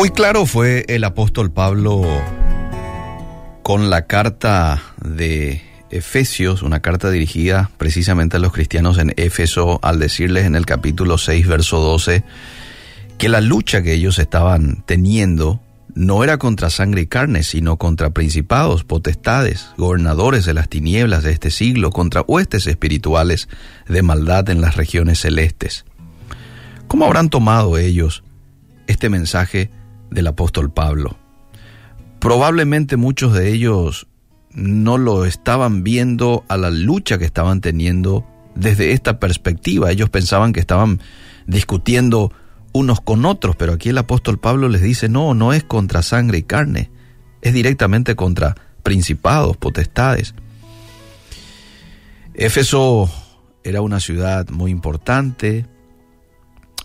Muy claro fue el apóstol Pablo con la carta de Efesios, una carta dirigida precisamente a los cristianos en Éfeso, al decirles en el capítulo 6, verso 12, que la lucha que ellos estaban teniendo no era contra sangre y carne, sino contra principados, potestades, gobernadores de las tinieblas de este siglo, contra huestes espirituales de maldad en las regiones celestes. ¿Cómo habrán tomado ellos este mensaje del apóstol Pablo? Probablemente muchos de ellos no lo estaban viendo a la lucha que estaban teniendo desde esta perspectiva. Ellos pensaban que estaban discutiendo unos con otros, pero aquí el apóstol Pablo les dice, no, no es contra sangre y carne, es directamente contra principados, potestades. Éfeso era una ciudad muy importante,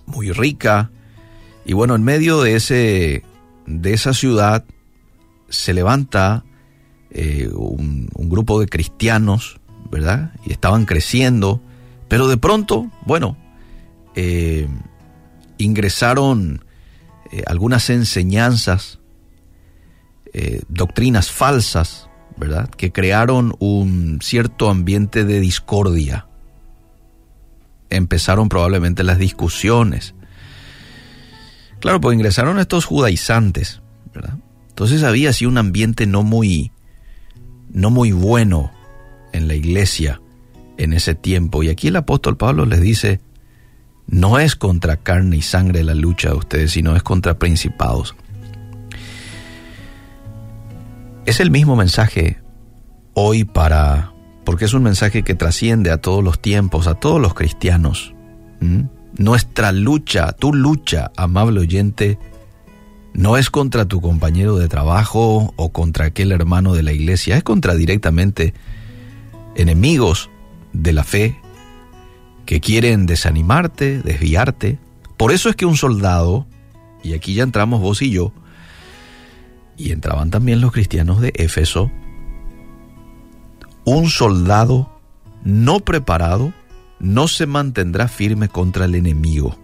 muy rica, y bueno, en medio de, ese, de esa ciudad se levanta eh, un, grupo de cristianos, ¿verdad? Y estaban creciendo, pero de pronto, bueno, eh, ingresaron eh, algunas enseñanzas, doctrinas falsas, ¿verdad? Que crearon un cierto ambiente de discordia. Empezaron probablemente las discusiones. Claro, pues ingresaron estos judaizantes, ¿verdad? Entonces había así un ambiente no muy, no muy bueno en la iglesia en ese tiempo. Y aquí el apóstol Pablo les dice, no es contra carne y sangre la lucha de ustedes, sino es contra principados. Es el mismo mensaje hoy para, porque es un mensaje que trasciende a todos los tiempos, a todos los cristianos. Nuestra lucha, tu lucha, amable oyente, no es contra tu compañero de trabajo o contra aquel hermano de la iglesia, es contra directamente enemigos de la fe que quieren desanimarte, desviarte. Por eso es que un soldado, y aquí ya entramos vos y yo, y entraban también los cristianos de Éfeso, un soldado no preparado no se mantendrá firme contra el enemigo.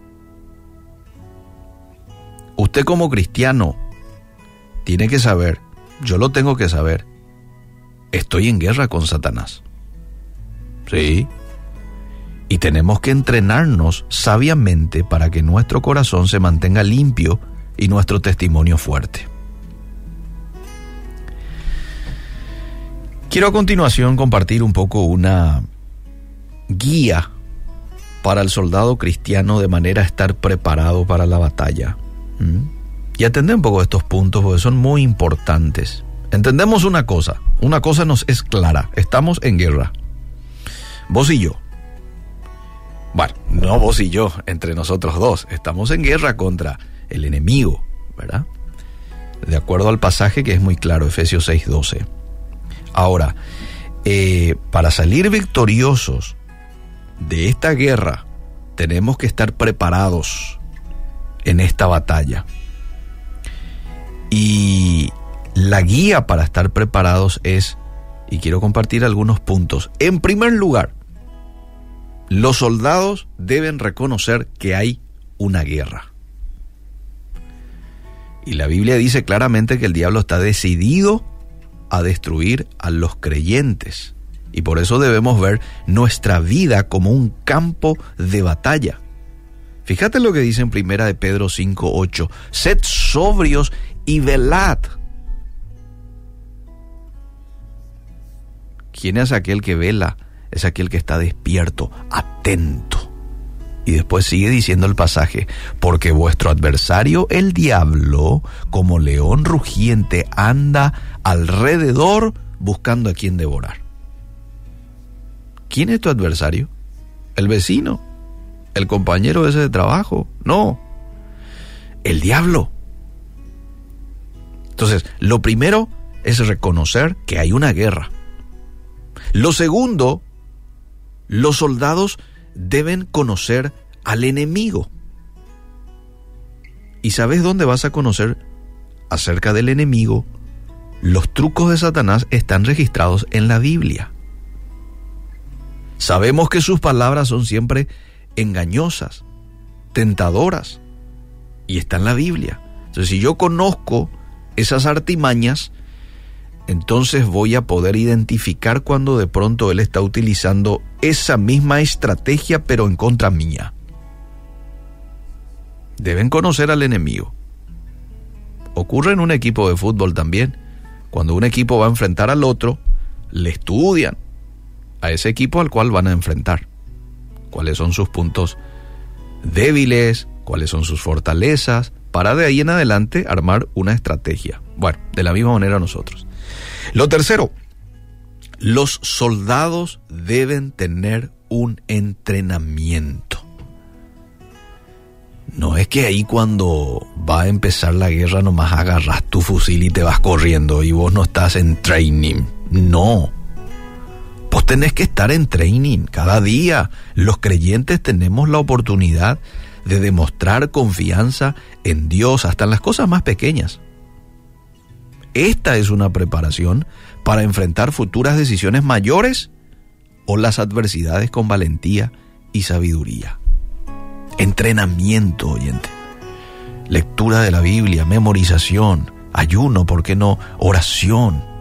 Usted como cristiano tiene que saber, yo lo tengo que saber, estoy en guerra con Satanás. Sí. Y tenemos que entrenarnos sabiamente para que nuestro corazón se mantenga limpio y nuestro testimonio fuerte. Quiero a continuación compartir un poco una guía para el soldado cristiano de manera a estar preparado para la batalla. ¿Mm? Y atender un poco estos puntos porque son muy importantes. Entendemos una cosa, una cosa nos es clara, estamos en guerra. Vos y yo. Bueno, no vos y yo, entre nosotros dos, estamos en guerra contra el enemigo, ¿verdad? De acuerdo al pasaje que es muy claro, Efesios 6:12. Ahora, eh, para salir victoriosos de esta guerra, tenemos que estar preparados en esta batalla. Y la guía para estar preparados es, y quiero compartir algunos puntos. En primer lugar, los soldados deben reconocer que hay una guerra. Y la Biblia dice claramente que el diablo está decidido a destruir a los creyentes. Y por eso debemos ver nuestra vida como un campo de batalla. Fíjate lo que dice en primera de Pedro 5:8, sed sobrios y velad. ¿Quién es aquel que vela? Es aquel que está despierto, atento. Y después sigue diciendo el pasaje, porque vuestro adversario, el diablo, como león rugiente, anda alrededor buscando a quien devorar. ¿Quién es tu adversario? El vecino, el compañero ese de trabajo, no, el diablo. Entonces, lo primero es reconocer que hay una guerra. Lo segundo, los soldados deben conocer al enemigo. ¿Y sabes dónde vas a conocer acerca del enemigo? Los trucos de Satanás están registrados en la Biblia. Sabemos que sus palabras son siempre engañosas, tentadoras, y está en la Biblia. Entonces, si yo conozco esas artimañas, entonces voy a poder identificar cuando de pronto él está utilizando esa misma estrategia pero en contra mía. Deben conocer al enemigo. Ocurre en un equipo de fútbol también. Cuando un equipo va a enfrentar al otro, le estudian a ese equipo al cual van a enfrentar. Cuáles son sus puntos débiles, cuáles son sus fortalezas, para de ahí en adelante armar una estrategia. Bueno, de la misma manera nosotros. Lo tercero, los soldados deben tener un entrenamiento. No es que ahí cuando va a empezar la guerra nomás agarras tu fusil y te vas corriendo y vos no estás en training. No. Vos tenés que estar en training cada día. Los creyentes tenemos la oportunidad de demostrar confianza en Dios hasta en las cosas más pequeñas. Esta es una preparación para enfrentar futuras decisiones mayores o las adversidades con valentía y sabiduría. Entrenamiento, oyente. Lectura de la Biblia, memorización, ayuno, ¿por qué no? Oración.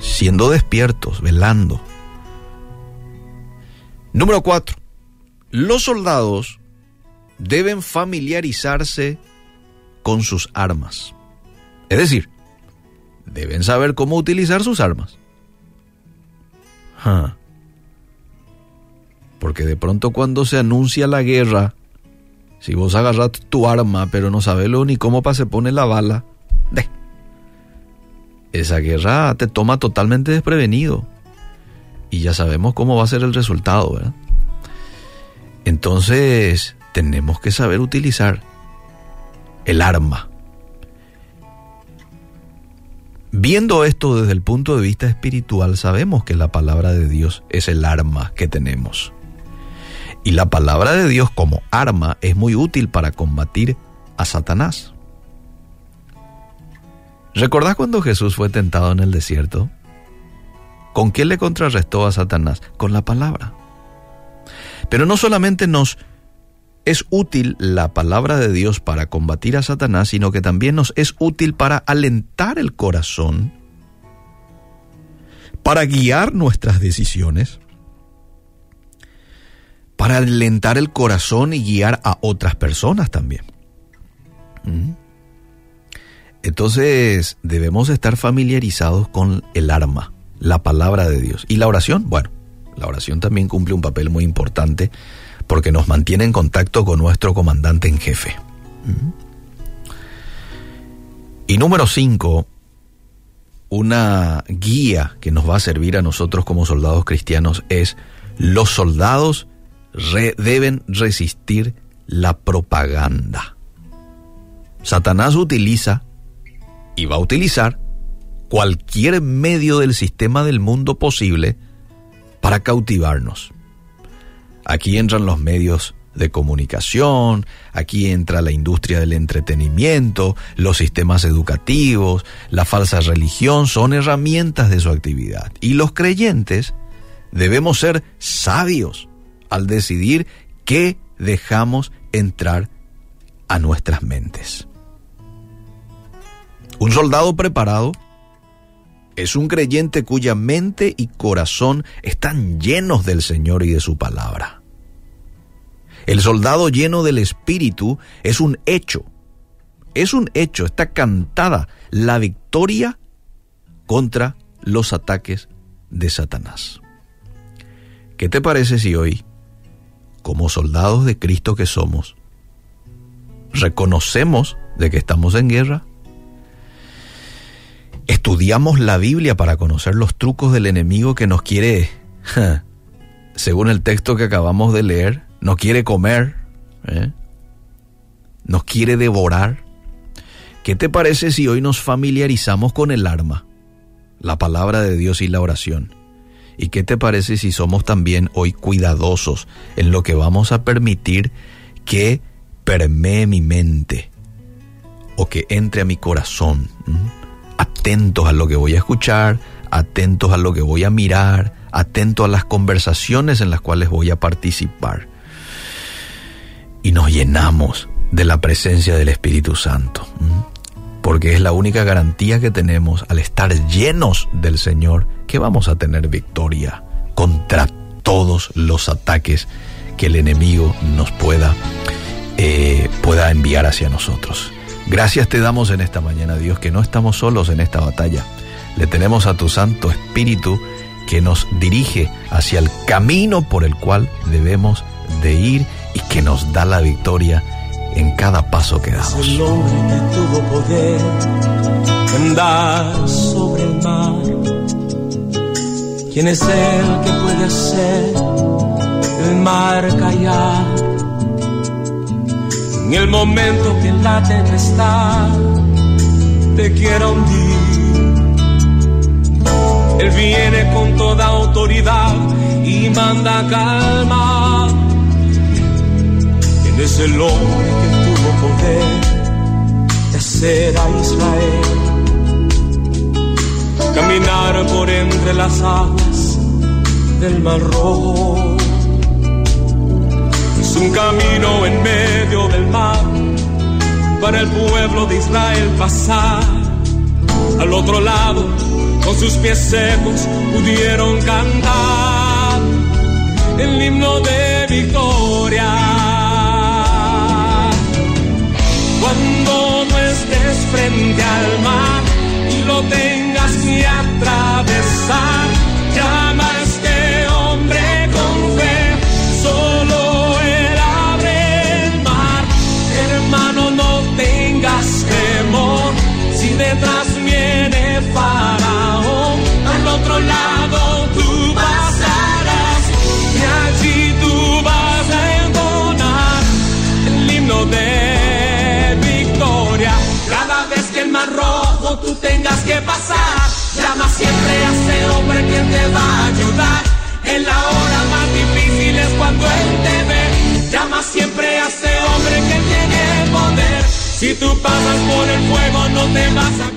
Siendo despiertos, velando. Número cuatro. Los soldados deben familiarizarse con sus armas. Es decir, deben saber cómo utilizar sus armas. Porque de pronto cuando se anuncia la guerra, si vos agarras tu arma pero no sabes lo ni cómo se pone la bala, de, esa guerra te toma totalmente desprevenido. Y ya sabemos cómo va a ser el resultado, ¿verdad? Entonces, tenemos que saber utilizar el arma. Viendo esto desde el punto de vista espiritual, sabemos que la palabra de Dios es el arma que tenemos. Y la palabra de Dios como arma es muy útil para combatir a Satanás. ¿Recordás cuando Jesús fue tentado en el desierto? ¿Con quién le contrarrestó a Satanás? Con la palabra. Pero no solamente nos es útil la palabra de Dios para combatir a Satanás, sino que también nos es útil para alentar el corazón, para guiar nuestras decisiones, para alentar el corazón y guiar a otras personas también. Entonces debemos estar familiarizados con el arma, la palabra de Dios. Y la oración, bueno, la oración también cumple un papel muy importante porque nos mantiene en contacto con nuestro comandante en jefe. Y número cinco, una guía que nos va a servir a nosotros como soldados cristianos es los soldados deben resistir la propaganda. Satanás utiliza y va a utilizar cualquier medio del sistema del mundo posible para cautivarnos. Aquí entran los medios de comunicación, aquí entra la industria del entretenimiento, los sistemas educativos, la falsa religión, son herramientas de su actividad. Y los creyentes debemos ser sabios al decidir qué dejamos entrar a nuestras mentes. Un soldado preparado es un creyente cuya mente y corazón están llenos del Señor y de su palabra. El soldado lleno del Espíritu es un hecho, es un hecho, está cantada la victoria contra los ataques de Satanás. ¿Qué te parece si hoy, como soldados de Cristo que somos, reconocemos de que estamos en guerra? Estudiamos la Biblia para conocer los trucos del enemigo que nos quiere, según el texto que acabamos de leer, nos quiere comer, ¿eh? nos quiere devorar. ¿Qué te parece si hoy nos familiarizamos con el arma, la palabra de Dios y la oración? ¿Y qué te parece si somos también hoy cuidadosos en lo que vamos a permitir que permee mi mente o que entre a mi corazón? Atentos a lo que voy a escuchar, atentos a lo que voy a mirar, atentos a las conversaciones en las cuales voy a participar. Y nos llenamos de la presencia del Espíritu Santo. Porque es la única garantía que tenemos al estar llenos del Señor que vamos a tener victoria contra todos los ataques que el enemigo nos pueda, eh, pueda enviar hacia nosotros. Gracias te damos en esta mañana, Dios, que no estamos solos en esta batalla. Le tenemos a tu Santo Espíritu que nos dirige hacia el camino por el cual debemos de ir y que nos da la victoria en cada paso que damos. Es el hombre que tuvo poder andar sobre el mar. ¿Quién es el que puede hacer el mar callar? En el momento que la tempestad te quiera hundir. Él viene con toda autoridad y manda calma. Él es el hombre que tuvo poder de hacer a Israel caminar por entre las aguas del mar rojo. Un camino en medio del mar para el pueblo de Israel pasar al otro lado con sus pies secos pudieron cantar el himno de victoria. Cuando no estés frente al mar y lo tengas que atravesar, llama va a ayudar. En la hora más difícil es cuando él te ve. Llama siempre a ese hombre que tiene poder. Si tú pasas por el fuego no te vas a